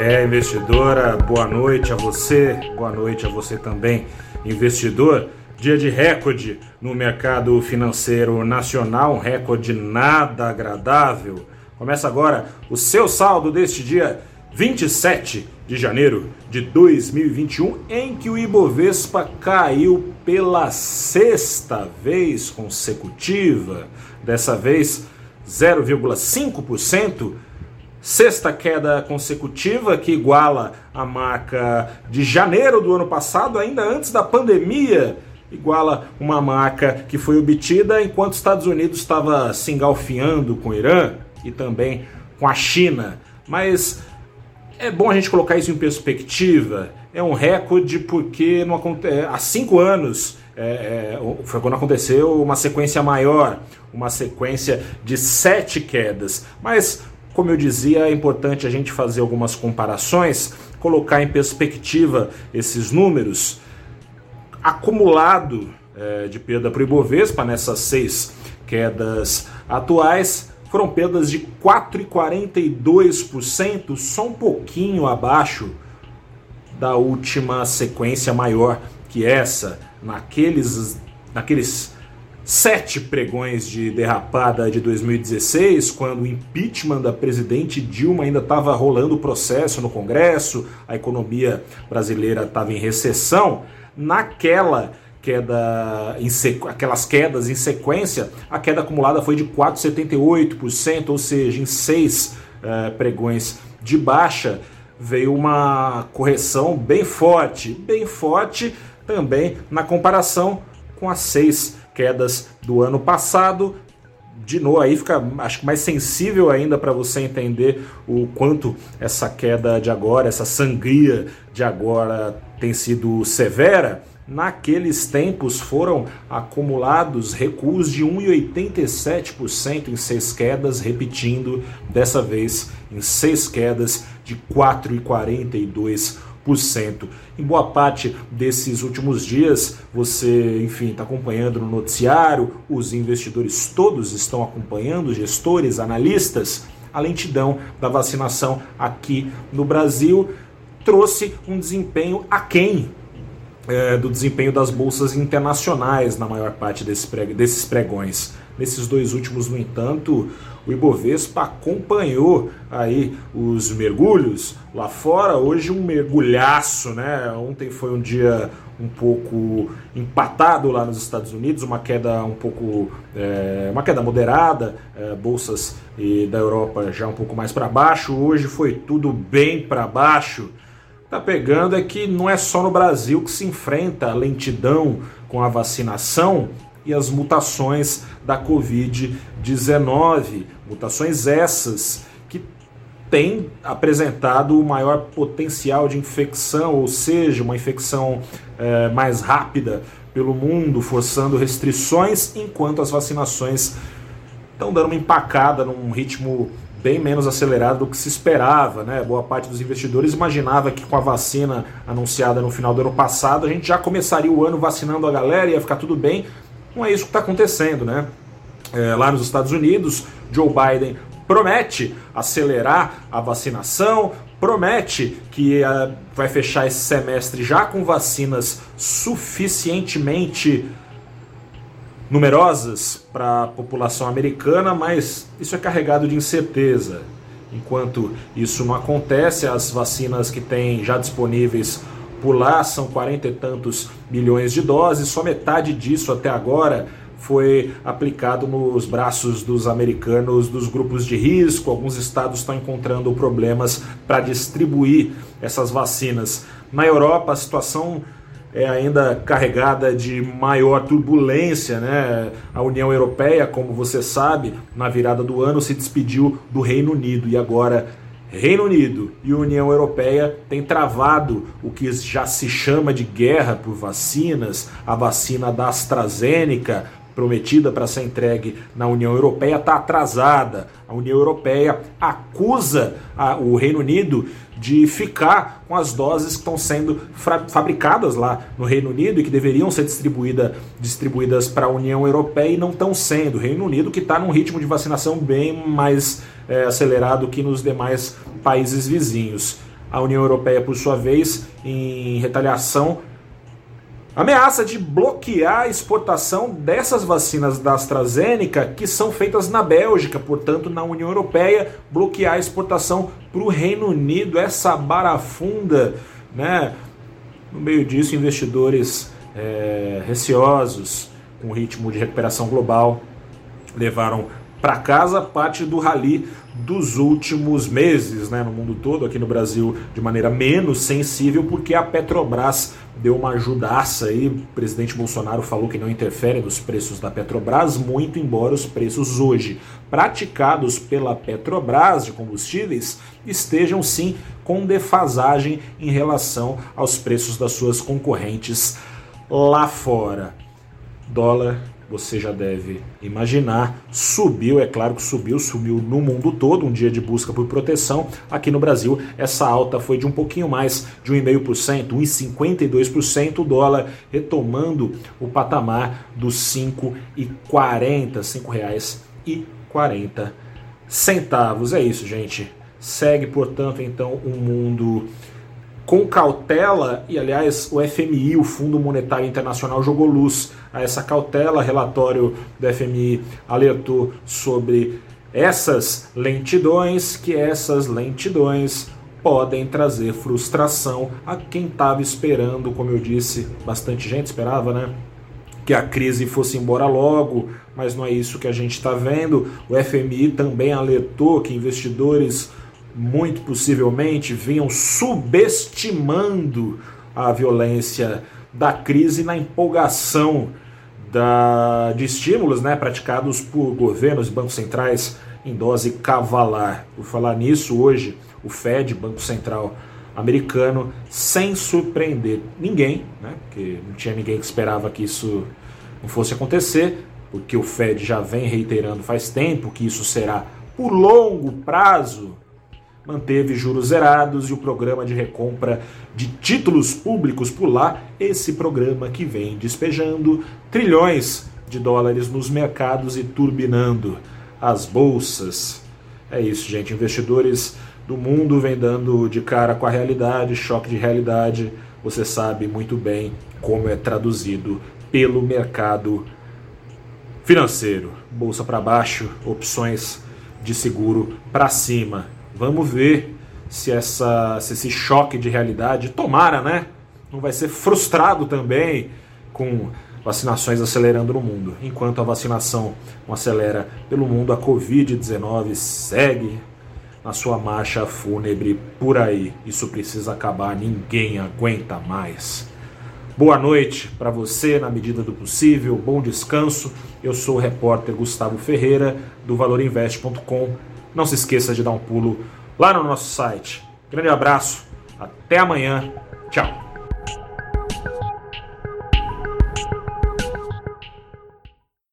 É, investidora, boa noite a você, boa noite a você também, investidor. Dia de recorde no mercado financeiro nacional, um recorde nada agradável. Começa agora o seu saldo deste dia 27 de janeiro de 2021, em que o Ibovespa caiu pela sexta vez consecutiva, dessa vez 0,5%. Sexta queda consecutiva que iguala a marca de janeiro do ano passado, ainda antes da pandemia, iguala uma marca que foi obtida enquanto os Estados Unidos estava se engalfiando com o Irã e também com a China. Mas é bom a gente colocar isso em perspectiva. É um recorde porque não, é, há cinco anos é, é, foi quando aconteceu uma sequência maior, uma sequência de sete quedas. Mas, como eu dizia, é importante a gente fazer algumas comparações, colocar em perspectiva esses números. Acumulado é, de perda para o Ibovespa nessas seis quedas atuais, foram perdas de 4,42%, só um pouquinho abaixo da última sequência maior que essa, naqueles, naqueles sete pregões de derrapada de 2016, quando o impeachment da presidente Dilma ainda estava rolando o processo no Congresso, a economia brasileira estava em recessão. Naquela queda em aquelas quedas em sequência, a queda acumulada foi de 4,78%, ou seja, em seis uh, pregões de baixa veio uma correção bem forte, bem forte também na comparação com as seis quedas do ano passado. De novo, aí fica acho que mais sensível ainda para você entender o quanto essa queda de agora, essa sangria de agora tem sido severa Naqueles tempos foram acumulados recuos de 1,87% em seis quedas, repetindo dessa vez em seis quedas de 4,42%. Em boa parte desses últimos dias, você, enfim, está acompanhando no noticiário, os investidores todos estão acompanhando, gestores, analistas, a lentidão da vacinação aqui no Brasil trouxe um desempenho aquém é, do desempenho das bolsas internacionais na maior parte desse desses pregões. Nesses dois últimos, no entanto, o Ibovespa acompanhou aí os mergulhos lá fora. Hoje um mergulhaço, né? Ontem foi um dia um pouco empatado lá nos Estados Unidos, uma queda um pouco, é, uma queda moderada, é, bolsas da Europa já um pouco mais para baixo. Hoje foi tudo bem para baixo está pegando é que não é só no Brasil que se enfrenta a lentidão com a vacinação e as mutações da Covid-19. Mutações essas que têm apresentado o maior potencial de infecção, ou seja, uma infecção é, mais rápida pelo mundo, forçando restrições, enquanto as vacinações estão dando uma empacada num ritmo bem menos acelerado do que se esperava. Né? Boa parte dos investidores imaginava que com a vacina anunciada no final do ano passado, a gente já começaria o ano vacinando a galera, ia ficar tudo bem. Não é isso que está acontecendo. Né? É, lá nos Estados Unidos, Joe Biden promete acelerar a vacinação, promete que uh, vai fechar esse semestre já com vacinas suficientemente numerosas para a população americana, mas isso é carregado de incerteza. Enquanto isso não acontece, as vacinas que tem já disponíveis por lá são 40 e tantos milhões de doses, só metade disso até agora foi aplicado nos braços dos americanos dos grupos de risco. Alguns estados estão encontrando problemas para distribuir essas vacinas. Na Europa, a situação é ainda carregada de maior turbulência, né? A União Europeia, como você sabe, na virada do ano se despediu do Reino Unido e agora Reino Unido e União Europeia têm travado o que já se chama de guerra por vacinas, a vacina da AstraZeneca prometida para ser entregue na União Europeia está atrasada. A União Europeia acusa a, o Reino Unido de ficar com as doses que estão sendo fabricadas lá no Reino Unido e que deveriam ser distribuída, distribuídas para a União Europeia e não estão sendo. O Reino Unido que está num ritmo de vacinação bem mais é, acelerado que nos demais países vizinhos. A União Europeia, por sua vez, em retaliação, ameaça de bloquear a exportação dessas vacinas da AstraZeneca que são feitas na Bélgica, portanto, na União Europeia, bloquear a exportação para o Reino Unido, essa barafunda, né? No meio disso, investidores é, receosos com o ritmo de recuperação global levaram para casa parte do rally dos últimos meses, né, no mundo todo, aqui no Brasil de maneira menos sensível, porque a Petrobras deu uma ajudaça aí. O presidente Bolsonaro falou que não interfere nos preços da Petrobras, muito embora os preços hoje praticados pela Petrobras de combustíveis estejam sim com defasagem em relação aos preços das suas concorrentes lá fora. Dólar você já deve imaginar, subiu, é claro que subiu, subiu no mundo todo, um dia de busca por proteção. Aqui no Brasil, essa alta foi de um pouquinho mais de 1,5%, 1,52%, o dólar retomando o patamar dos 5,40, R$ 5,40 centavos. É isso, gente. Segue, portanto, então, um mundo com cautela, e aliás, o FMI, o Fundo Monetário Internacional, jogou luz a essa cautela. Relatório do FMI alertou sobre essas lentidões, que essas lentidões podem trazer frustração a quem estava esperando, como eu disse, bastante gente esperava, né? Que a crise fosse embora logo, mas não é isso que a gente está vendo. O FMI também alertou que investidores muito possivelmente vinham subestimando a violência da crise na empolgação da, de estímulos né, praticados por governos e bancos centrais em dose cavalar. Por falar nisso, hoje o Fed, Banco Central americano, sem surpreender ninguém, né, porque não tinha ninguém que esperava que isso não fosse acontecer, porque o Fed já vem reiterando faz tempo que isso será por longo prazo manteve juros zerados e o programa de recompra de títulos públicos por lá, esse programa que vem despejando trilhões de dólares nos mercados e turbinando as bolsas. É isso, gente. Investidores do mundo vem dando de cara com a realidade, choque de realidade. Você sabe muito bem como é traduzido pelo mercado financeiro. Bolsa para baixo, opções de seguro para cima. Vamos ver se, essa, se esse choque de realidade, tomara, né? Não vai ser frustrado também com vacinações acelerando no mundo. Enquanto a vacinação não acelera pelo mundo, a Covid-19 segue na sua marcha fúnebre por aí. Isso precisa acabar, ninguém aguenta mais. Boa noite para você, na medida do possível, bom descanso. Eu sou o repórter Gustavo Ferreira, do valorinvest.com não se esqueça de dar um pulo lá no nosso site. Grande abraço, até amanhã, tchau.